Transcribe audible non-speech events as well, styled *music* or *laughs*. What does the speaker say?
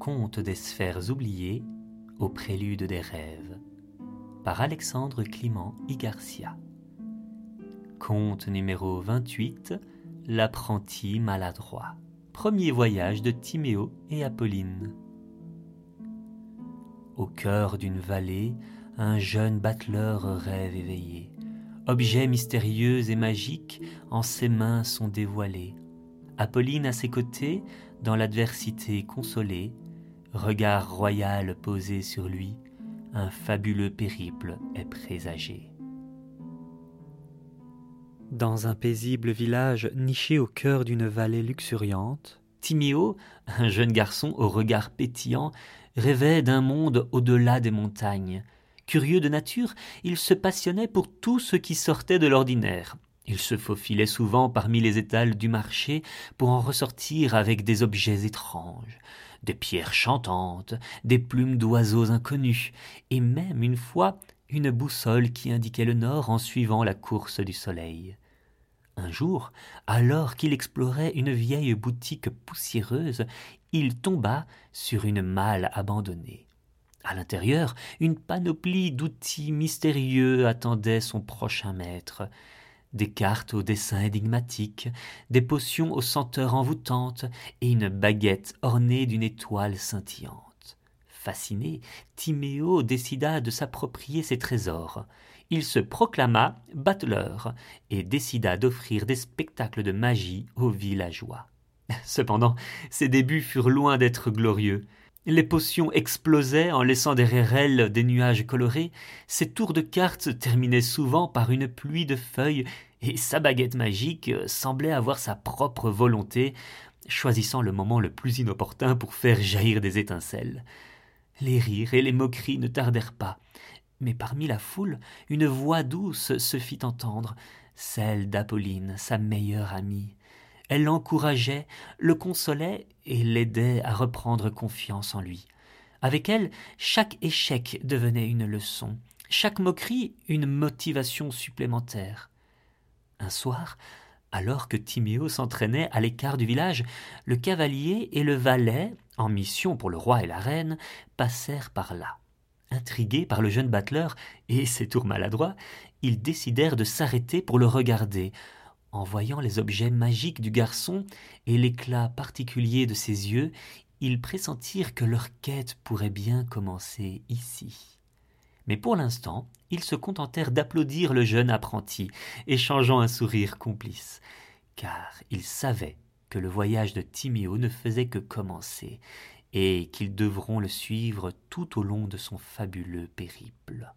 Conte des sphères oubliées au prélude des rêves par Alexandre Clément y Garcia. Conte numéro 28 L'apprenti maladroit. Premier voyage de Timéo et Apolline. Au cœur d'une vallée, un jeune battleur rêve éveillé. Objets mystérieux et magiques en ses mains sont dévoilés. Apolline à ses côtés, dans l'adversité consolée, regard royal posé sur lui, un fabuleux périple est présagé. Dans un paisible village niché au cœur d'une vallée luxuriante, Timéo, un jeune garçon au regard pétillant, rêvait d'un monde au-delà des montagnes. Curieux de nature, il se passionnait pour tout ce qui sortait de l'ordinaire. Il se faufilait souvent parmi les étals du marché pour en ressortir avec des objets étranges, des pierres chantantes, des plumes d'oiseaux inconnus, et même une fois une boussole qui indiquait le nord en suivant la course du soleil. Un jour, alors qu'il explorait une vieille boutique poussiéreuse, il tomba sur une malle abandonnée. À l'intérieur, une panoplie d'outils mystérieux attendait son prochain maître. Des cartes aux dessins énigmatiques, des potions aux senteurs envoûtantes et une baguette ornée d'une étoile scintillante. Fasciné, Timéo décida de s'approprier ces trésors il se proclama battleur et décida d'offrir des spectacles de magie aux villageois. *laughs* Cependant, ses débuts furent loin d'être glorieux. Les potions explosaient en laissant derrière elles des nuages colorés, ses tours de cartes terminaient souvent par une pluie de feuilles, et sa baguette magique semblait avoir sa propre volonté, choisissant le moment le plus inopportun pour faire jaillir des étincelles. Les rires et les moqueries ne tardèrent pas. Mais parmi la foule, une voix douce se fit entendre, celle d'Apolline, sa meilleure amie. Elle l'encourageait, le consolait et l'aidait à reprendre confiance en lui. Avec elle, chaque échec devenait une leçon, chaque moquerie une motivation supplémentaire. Un soir, alors que Timéo s'entraînait à l'écart du village, le cavalier et le valet, en mission pour le roi et la reine, passèrent par là. Intrigués par le jeune battleur et ses tours maladroits, ils décidèrent de s'arrêter pour le regarder. En voyant les objets magiques du garçon et l'éclat particulier de ses yeux, ils pressentirent que leur quête pourrait bien commencer ici. Mais pour l'instant, ils se contentèrent d'applaudir le jeune apprenti, échangeant un sourire complice, car ils savaient que le voyage de Timéo ne faisait que commencer, et qu'ils devront le suivre tout au long de son fabuleux périple.